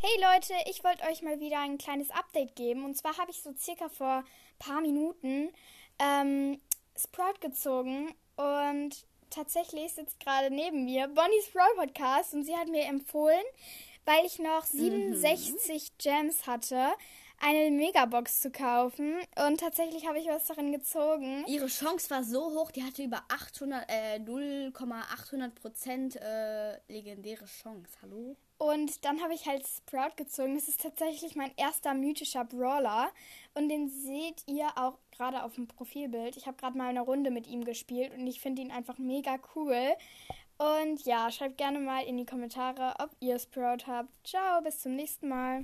Hey Leute, ich wollte euch mal wieder ein kleines Update geben. Und zwar habe ich so circa vor paar Minuten ähm, Sprout gezogen und tatsächlich sitzt gerade neben mir Bonnie Sprout Podcast und sie hat mir empfohlen, weil ich noch 67 mhm. Gems hatte, eine Megabox zu kaufen. Und tatsächlich habe ich was darin gezogen. Ihre Chance war so hoch, die hatte über 800, äh, 0,800 Prozent äh, legendäre Chance. Hallo? Und dann habe ich halt Sprout gezogen. Das ist tatsächlich mein erster mythischer Brawler. Und den seht ihr auch gerade auf dem Profilbild. Ich habe gerade mal eine Runde mit ihm gespielt und ich finde ihn einfach mega cool. Und ja, schreibt gerne mal in die Kommentare, ob ihr Sprout habt. Ciao, bis zum nächsten Mal.